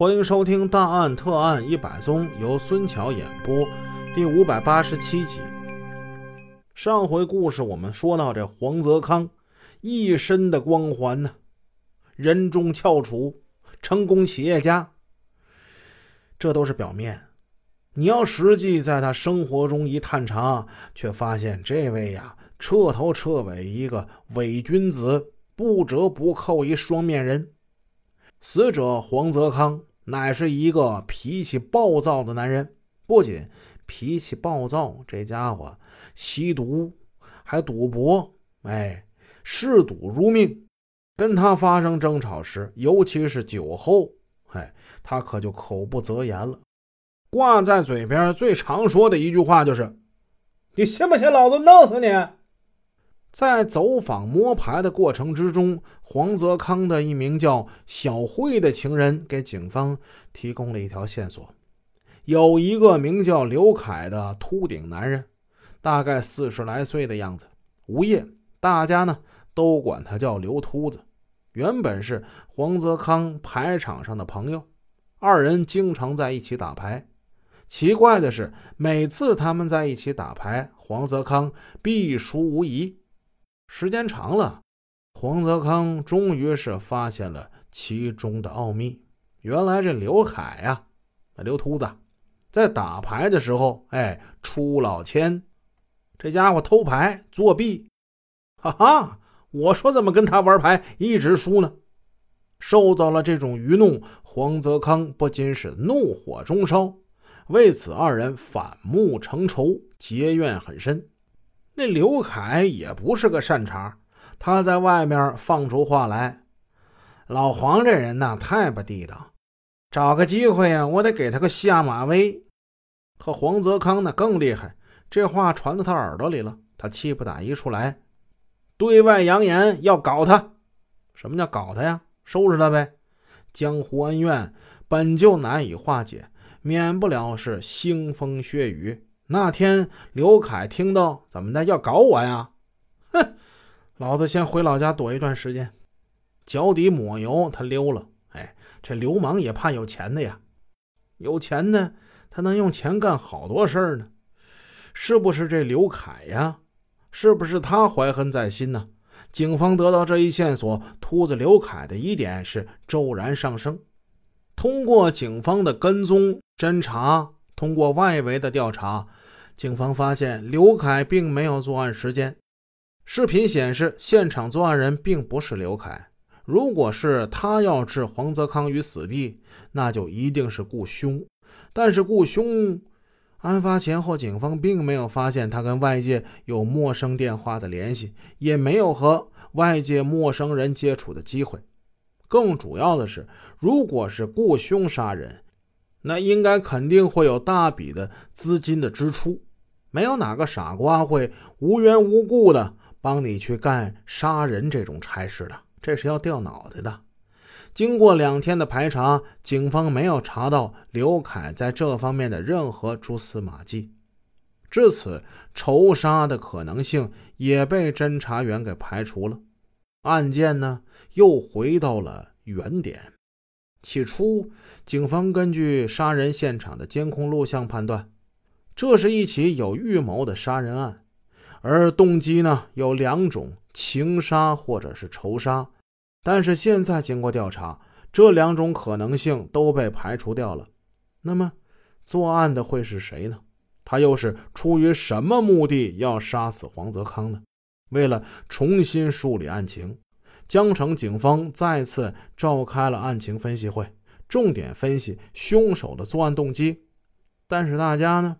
欢迎收听《大案特案一百宗》，由孙桥演播，第五百八十七集。上回故事我们说到，这黄泽康一身的光环呢，人中翘楚，成功企业家，这都是表面。你要实际在他生活中一探查，却发现这位呀，彻头彻尾一个伪君子，不折不扣一双面人。死者黄泽康。乃是一个脾气暴躁的男人，不仅脾气暴躁，这家伙吸毒还赌博，哎，嗜赌如命。跟他发生争吵时，尤其是酒后，哎，他可就口不择言了。挂在嘴边最常说的一句话就是：“你信不信老子弄死你？”在走访摸排的过程之中，黄泽康的一名叫小慧的情人给警方提供了一条线索：有一个名叫刘凯的秃顶男人，大概四十来岁的样子，无业，大家呢都管他叫刘秃子。原本是黄泽康牌场上的朋友，二人经常在一起打牌。奇怪的是，每次他们在一起打牌，黄泽康必输无疑。时间长了，黄泽康终于是发现了其中的奥秘。原来这刘凯呀，那刘秃子，在打牌的时候，哎，出老千，这家伙偷牌作弊，哈哈！我说怎么跟他玩牌一直输呢？受到了这种愚弄，黄泽康不仅是怒火中烧，为此二人反目成仇，结怨很深。那刘凯也不是个善茬，他在外面放出话来：“老黄这人呐，太不地道，找个机会呀，我得给他个下马威。”可黄泽康呢更厉害，这话传到他耳朵里了，他气不打一处来，对外扬言要搞他。什么叫搞他呀？收拾他呗！江湖恩怨本就难以化解，免不了是腥风血雨。那天，刘凯听到怎么的要搞我呀？哼，老子先回老家躲一段时间，脚底抹油，他溜了。哎，这流氓也怕有钱的呀，有钱的他能用钱干好多事儿呢。是不是这刘凯呀？是不是他怀恨在心呢？警方得到这一线索，秃子刘凯的疑点是骤然上升。通过警方的跟踪侦查。通过外围的调查，警方发现刘凯并没有作案时间。视频显示，现场作案人并不是刘凯。如果是他要置黄泽康于死地，那就一定是雇凶。但是雇凶，案发前后，警方并没有发现他跟外界有陌生电话的联系，也没有和外界陌生人接触的机会。更主要的是，如果是雇凶杀人，那应该肯定会有大笔的资金的支出，没有哪个傻瓜会无缘无故的帮你去干杀人这种差事的，这是要掉脑袋的。经过两天的排查，警方没有查到刘凯在这方面的任何蛛丝马迹，至此仇杀的可能性也被侦查员给排除了，案件呢又回到了原点。起初，警方根据杀人现场的监控录像判断，这是一起有预谋的杀人案，而动机呢有两种：情杀或者是仇杀。但是现在经过调查，这两种可能性都被排除掉了。那么，作案的会是谁呢？他又是出于什么目的要杀死黄泽康呢？为了重新梳理案情。江城警方再次召开了案情分析会，重点分析凶手的作案动机。但是大家呢，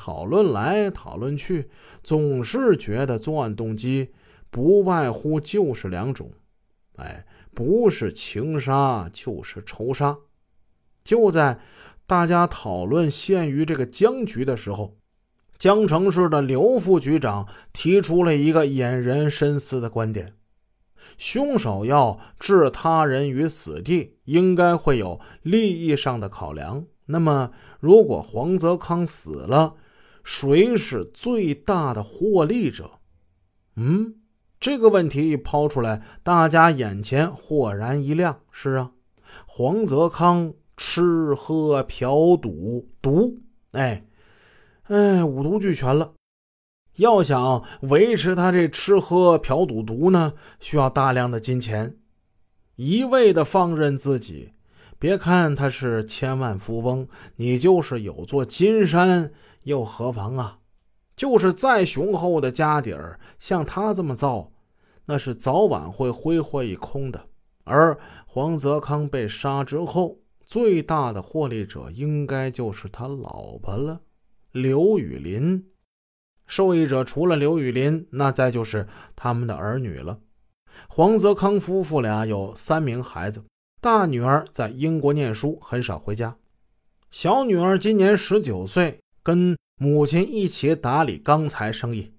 讨论来讨论去，总是觉得作案动机不外乎就是两种，哎，不是情杀就是仇杀。就在大家讨论陷于这个僵局的时候，江城市的刘副局长提出了一个引人深思的观点。凶手要置他人于死地，应该会有利益上的考量。那么，如果黄泽康死了，谁是最大的获利者？嗯，这个问题一抛出来，大家眼前豁然一亮。是啊，黄泽康吃喝嫖赌毒，哎，哎，五毒俱全了。要想维持他这吃喝嫖赌毒呢，需要大量的金钱。一味的放任自己，别看他是千万富翁，你就是有座金山又何妨啊？就是再雄厚的家底儿，像他这么造，那是早晚会挥霍一空的。而黄泽康被杀之后，最大的获利者应该就是他老婆了，刘雨林。受益者除了刘雨林，那再就是他们的儿女了。黄泽康夫妇俩有三名孩子，大女儿在英国念书，很少回家；小女儿今年十九岁，跟母亲一起打理钢材生意；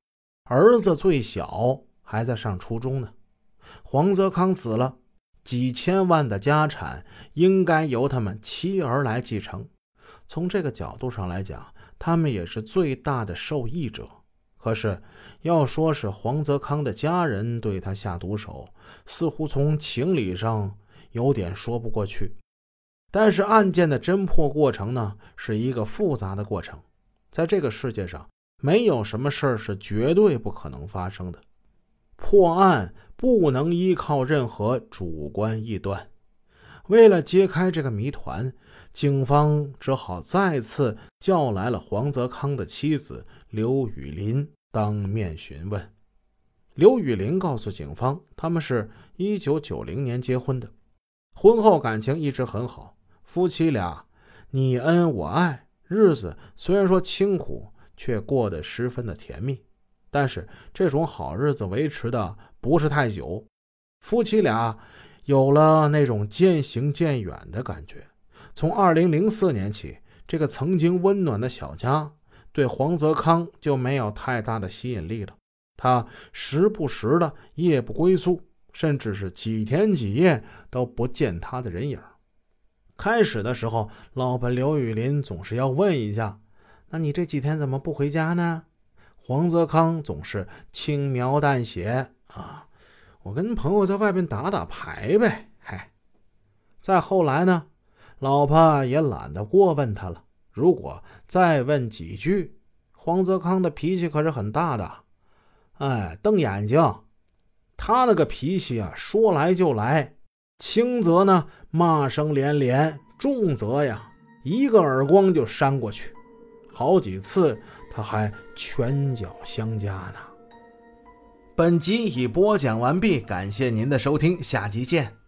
儿子最小，还在上初中呢。黄泽康死了，几千万的家产应该由他们妻儿来继承。从这个角度上来讲，他们也是最大的受益者。可是，要说是黄泽康的家人对他下毒手，似乎从情理上有点说不过去。但是案件的侦破过程呢，是一个复杂的过程。在这个世界上，没有什么事儿是绝对不可能发生的。破案不能依靠任何主观臆断。为了揭开这个谜团，警方只好再次叫来了黄泽康的妻子刘雨林当面询问。刘雨林告诉警方，他们是一九九零年结婚的，婚后感情一直很好，夫妻俩你恩我爱，日子虽然说清苦，却过得十分的甜蜜。但是这种好日子维持的不是太久，夫妻俩。有了那种渐行渐远的感觉。从二零零四年起，这个曾经温暖的小家对黄泽康就没有太大的吸引力了。他时不时的夜不归宿，甚至是几天几夜都不见他的人影。开始的时候，老婆刘雨林总是要问一下：“那你这几天怎么不回家呢？”黄泽康总是轻描淡写啊。我跟朋友在外边打打牌呗，嗨。再后来呢，老婆也懒得过问他了。如果再问几句，黄泽康的脾气可是很大的，哎，瞪眼睛。他那个脾气啊，说来就来，轻则呢骂声连连，重则呀一个耳光就扇过去，好几次他还拳脚相加呢。本集已播讲完毕，感谢您的收听，下集见。